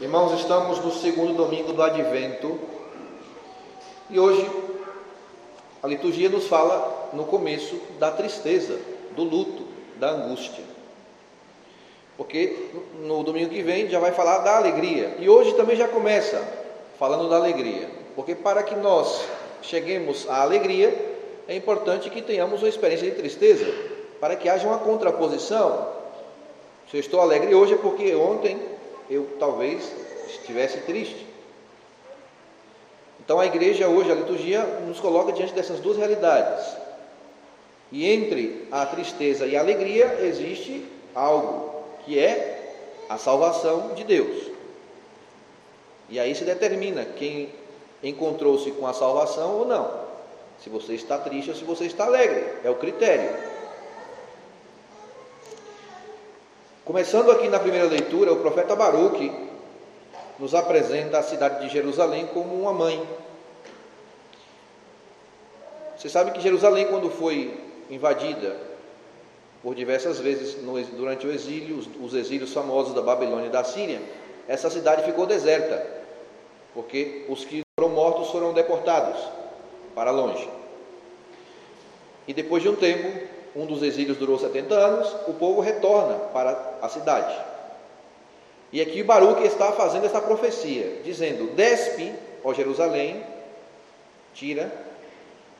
Irmãos, estamos no segundo domingo do Advento e hoje a liturgia nos fala no começo da tristeza, do luto, da angústia. Porque no domingo que vem já vai falar da alegria e hoje também já começa falando da alegria. Porque para que nós cheguemos à alegria é importante que tenhamos uma experiência de tristeza, para que haja uma contraposição. Se eu estou alegre hoje é porque ontem eu talvez estivesse triste. Então a igreja hoje, a liturgia, nos coloca diante dessas duas realidades. E entre a tristeza e a alegria existe algo, que é a salvação de Deus. E aí se determina quem encontrou-se com a salvação ou não. Se você está triste ou se você está alegre. É o critério. Começando aqui na primeira leitura, o profeta Baruque nos apresenta a cidade de Jerusalém como uma mãe. Você sabe que Jerusalém, quando foi invadida por diversas vezes durante o exílio, os exílios famosos da Babilônia e da Síria, essa cidade ficou deserta, porque os que foram mortos foram deportados para longe. E depois de um tempo, um dos exílios durou 70 anos, o povo retorna para a cidade. E aqui Baruque está fazendo essa profecia, dizendo: Despe, ó Jerusalém, tira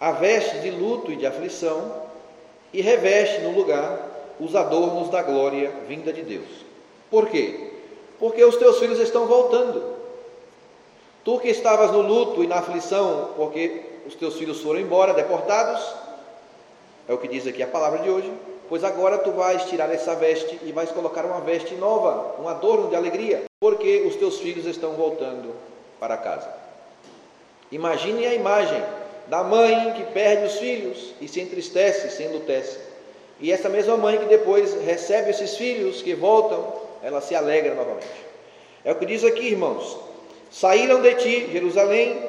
a veste de luto e de aflição e reveste no lugar os adornos da glória vinda de Deus. Por quê? Porque os teus filhos estão voltando. Tu que estavas no luto e na aflição, porque os teus filhos foram embora, deportados, é o que diz aqui a palavra de hoje. Pois agora tu vais tirar essa veste e vais colocar uma veste nova, um adorno de alegria, porque os teus filhos estão voltando para casa. Imagine a imagem da mãe que perde os filhos e se entristece, se enlutece. E essa mesma mãe que depois recebe esses filhos que voltam, ela se alegra novamente. É o que diz aqui, irmãos: saíram de ti, Jerusalém,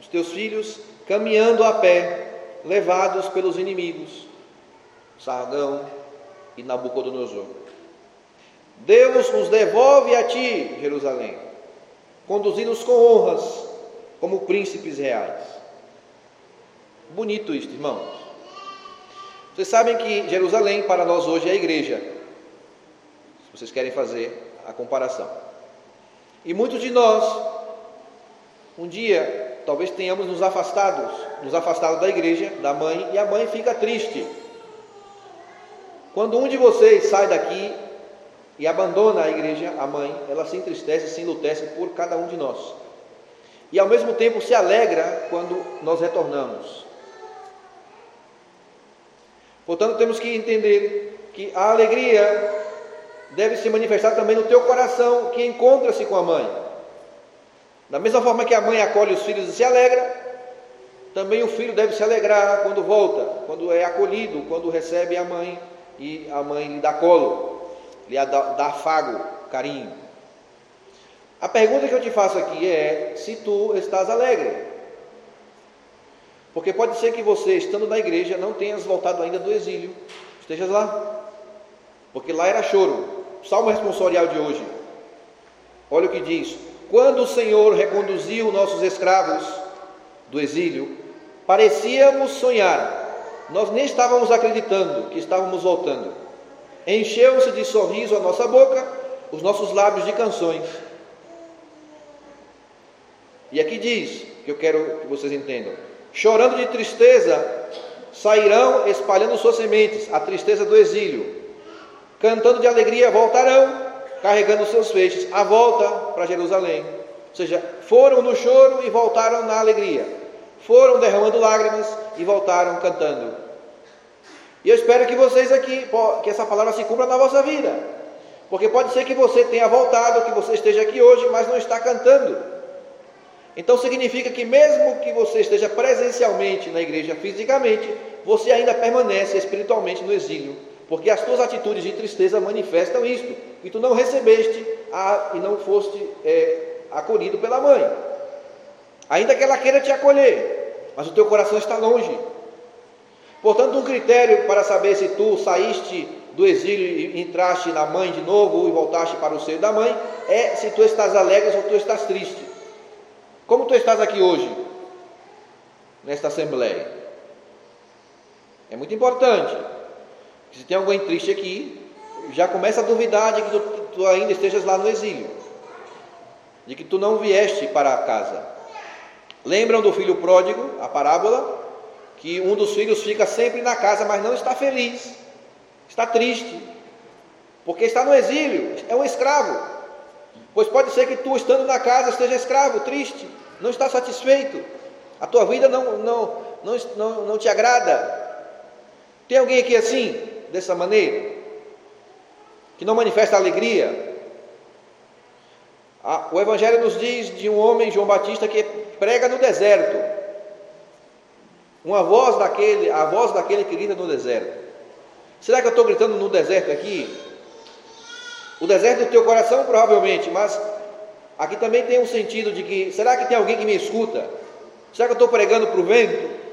os teus filhos, caminhando a pé, levados pelos inimigos, Sargão e Nabucodonosor. Deus os devolve a ti, Jerusalém, conduzidos com honras, como príncipes reais. Bonito isto, irmãos. Vocês sabem que Jerusalém para nós hoje é a igreja. Se vocês querem fazer a comparação. E muitos de nós, um dia, talvez tenhamos nos afastados, nos afastado da igreja, da mãe, e a mãe fica triste. Quando um de vocês sai daqui e abandona a igreja, a mãe, ela se entristece, se enlutece por cada um de nós. E ao mesmo tempo se alegra quando nós retornamos. Portanto, temos que entender que a alegria deve se manifestar também no teu coração que encontra-se com a mãe. Da mesma forma que a mãe acolhe os filhos e se alegra, também o filho deve se alegrar quando volta, quando é acolhido, quando recebe a mãe e a mãe lhe dá colo, lhe dá, dá afago, carinho. A pergunta que eu te faço aqui é se tu estás alegre. Porque pode ser que você, estando na igreja, não tenhas voltado ainda do exílio. Estejas lá. Porque lá era choro. Salmo responsorial de hoje. Olha o que diz: quando o Senhor reconduziu nossos escravos do exílio, parecíamos sonhar. Nós nem estávamos acreditando que estávamos voltando. Encheu-se de sorriso a nossa boca, os nossos lábios de canções. E aqui diz, que eu quero que vocês entendam: chorando de tristeza, sairão espalhando suas sementes, a tristeza do exílio. Cantando de alegria, voltarão carregando seus feixes, a volta para Jerusalém. Ou seja, foram no choro e voltaram na alegria. Foram derramando lágrimas e voltaram cantando. E eu espero que vocês aqui, que essa palavra se cumpra na vossa vida. Porque pode ser que você tenha voltado, que você esteja aqui hoje, mas não está cantando. Então significa que mesmo que você esteja presencialmente na igreja fisicamente, você ainda permanece espiritualmente no exílio porque as tuas atitudes de tristeza manifestam isto, e tu não recebeste a, e não foste é, acolhido pela mãe, ainda que ela queira te acolher, mas o teu coração está longe. Portanto, um critério para saber se tu saíste do exílio e entraste na mãe de novo e voltaste para o seio da mãe, é se tu estás alegre ou tu estás triste. Como tu estás aqui hoje, nesta assembleia? É muito importante. Se tem alguém triste aqui, já começa a duvidar de que tu, tu ainda estejas lá no exílio, de que tu não vieste para casa. Lembram do filho pródigo, a parábola? Que um dos filhos fica sempre na casa, mas não está feliz, está triste, porque está no exílio, é um escravo. Pois pode ser que tu, estando na casa, esteja escravo, triste, não está satisfeito, a tua vida não, não, não, não, não te agrada. Tem alguém aqui assim, dessa maneira? Que não manifesta alegria? O Evangelho nos diz de um homem, João Batista, que prega no deserto. Uma voz daquele, a voz daquele que grita no deserto. Será que eu estou gritando no deserto aqui? O deserto do teu coração, provavelmente, mas aqui também tem um sentido de que, será que tem alguém que me escuta? Será que eu estou pregando para o vento?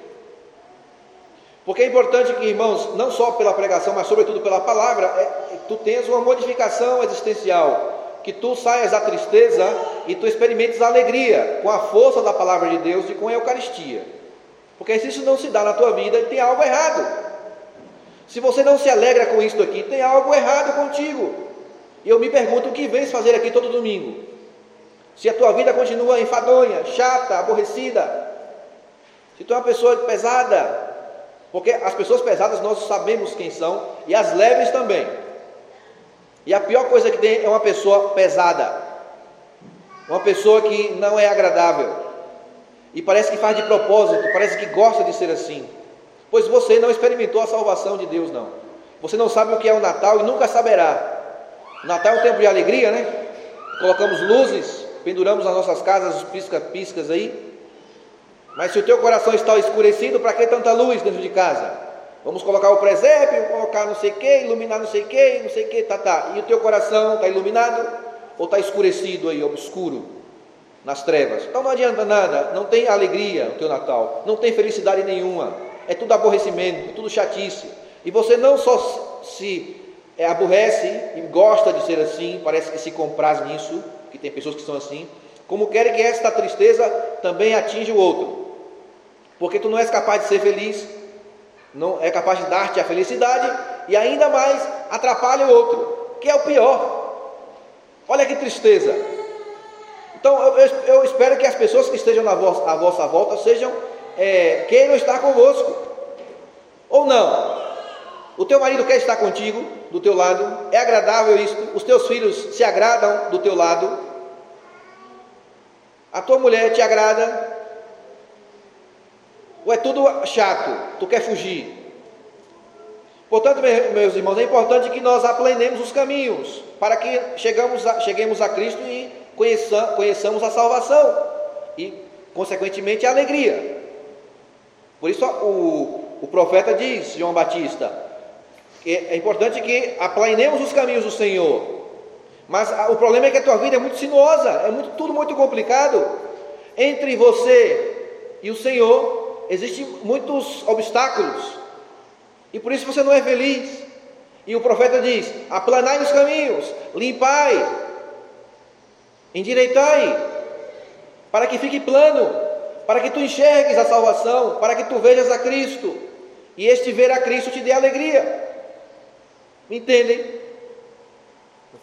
Porque é importante que, irmãos, não só pela pregação, mas sobretudo pela palavra, é, tu tenhas uma modificação existencial, que tu saias da tristeza e tu experimentes a alegria com a força da palavra de Deus e com a Eucaristia. Porque se isso não se dá na tua vida, tem algo errado. Se você não se alegra com isso aqui, tem algo errado contigo. E eu me pergunto o que vens fazer aqui todo domingo? Se a tua vida continua enfadonha, chata, aborrecida, se tu é uma pessoa pesada, porque as pessoas pesadas nós sabemos quem são, e as leves também. E a pior coisa que tem é uma pessoa pesada, uma pessoa que não é agradável, e parece que faz de propósito, parece que gosta de ser assim, pois você não experimentou a salvação de Deus, não. Você não sabe o que é o Natal e nunca saberá. O Natal é um tempo de alegria, né? Colocamos luzes, penduramos nas nossas casas os pisca-piscas aí, mas se o teu coração está escurecido, para que tanta luz dentro de casa? Vamos colocar o presépio, colocar não sei o que, iluminar não sei o que, não sei o que, tá, tá. E o teu coração está iluminado ou está escurecido aí, obscuro, nas trevas? Então não adianta nada, não tem alegria o teu Natal, não tem felicidade nenhuma, é tudo aborrecimento, é tudo chatice. E você não só se é, aborrece e gosta de ser assim, parece que se compraz nisso, que tem pessoas que são assim, como querem que esta tristeza também atinja o outro. Porque tu não és capaz de ser feliz, não é capaz de dar-te a felicidade e ainda mais atrapalha o outro, que é o pior. Olha que tristeza. Então eu, eu, eu espero que as pessoas que estejam na vossa, à vossa volta sejam é, queiram estar convosco. Ou não? O teu marido quer estar contigo, do teu lado, é agradável isso, os teus filhos se agradam do teu lado, a tua mulher te agrada? Ou é tudo chato? Tu quer fugir? Portanto, meus irmãos, é importante que nós aprendemos os caminhos para que chegamos a, cheguemos a Cristo e conheça, conheçamos a salvação e, consequentemente, a alegria. Por isso, o, o profeta diz, João Batista, que é importante que aplanemos os caminhos do Senhor mas o problema é que a tua vida é muito sinuosa, é muito, tudo muito complicado. Entre você e o Senhor existem muitos obstáculos. E por isso você não é feliz. E o profeta diz: aplanai os caminhos, limpai, endireitai, para que fique plano, para que tu enxergues a salvação, para que tu vejas a Cristo, e este ver a Cristo te dê alegria. Me entendem?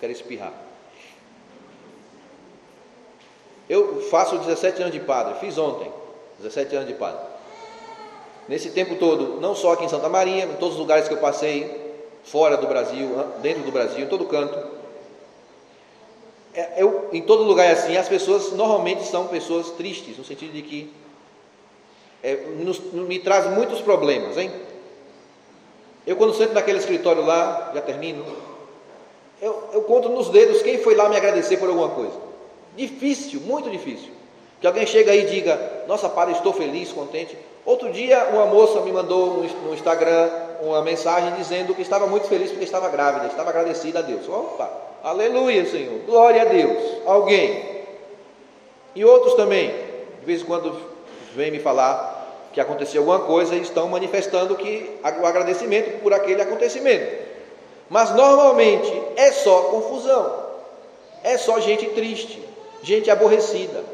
quero espirrar. Eu faço 17 anos de padre, fiz ontem, 17 anos de padre. Nesse tempo todo, não só aqui em Santa Maria, em todos os lugares que eu passei, fora do Brasil, dentro do Brasil, em todo canto. É, eu, em todo lugar assim, as pessoas normalmente são pessoas tristes, no sentido de que é, nos, me traz muitos problemas, hein? Eu quando sento naquele escritório lá, já termino, eu, eu conto nos dedos quem foi lá me agradecer por alguma coisa. Difícil, muito difícil. Que alguém chega aí e diga, nossa, para, estou feliz, contente. Outro dia, uma moça me mandou no Instagram uma mensagem dizendo que estava muito feliz porque estava grávida, estava agradecida a Deus. Opa, aleluia, Senhor, glória a Deus. Alguém. E outros também, de vez em quando vem me falar que aconteceu alguma coisa e estão manifestando que o agradecimento por aquele acontecimento. Mas normalmente é só confusão, é só gente triste, gente aborrecida.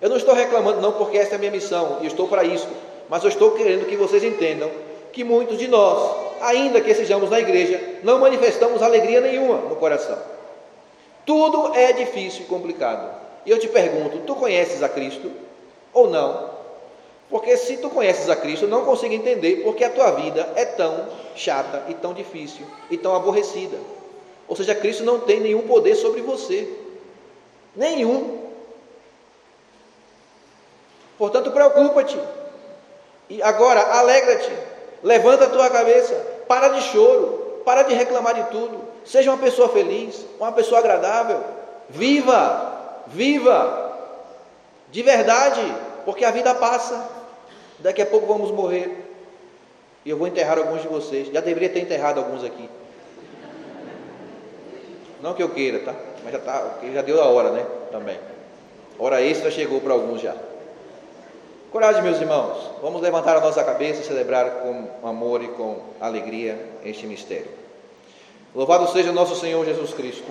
Eu não estou reclamando, não, porque essa é a minha missão e estou para isso, mas eu estou querendo que vocês entendam que muitos de nós, ainda que sejamos na igreja, não manifestamos alegria nenhuma no coração. Tudo é difícil e complicado. E eu te pergunto: tu conheces a Cristo ou não? Porque se tu conheces a Cristo, não consigo entender porque a tua vida é tão chata e tão difícil e tão aborrecida. Ou seja, Cristo não tem nenhum poder sobre você. Nenhum. Portanto, preocupa-te. E agora, alegra-te. Levanta a tua cabeça. Para de choro. Para de reclamar de tudo. Seja uma pessoa feliz, uma pessoa agradável. Viva, viva. De verdade, porque a vida passa. Daqui a pouco vamos morrer. E eu vou enterrar alguns de vocês. Já deveria ter enterrado alguns aqui. Não que eu queira, tá? Mas já, tá, já deu a hora, né? Também. Hora extra chegou para alguns já. Coragem, meus irmãos. Vamos levantar a nossa cabeça e celebrar com amor e com alegria este mistério. Louvado seja nosso Senhor Jesus Cristo.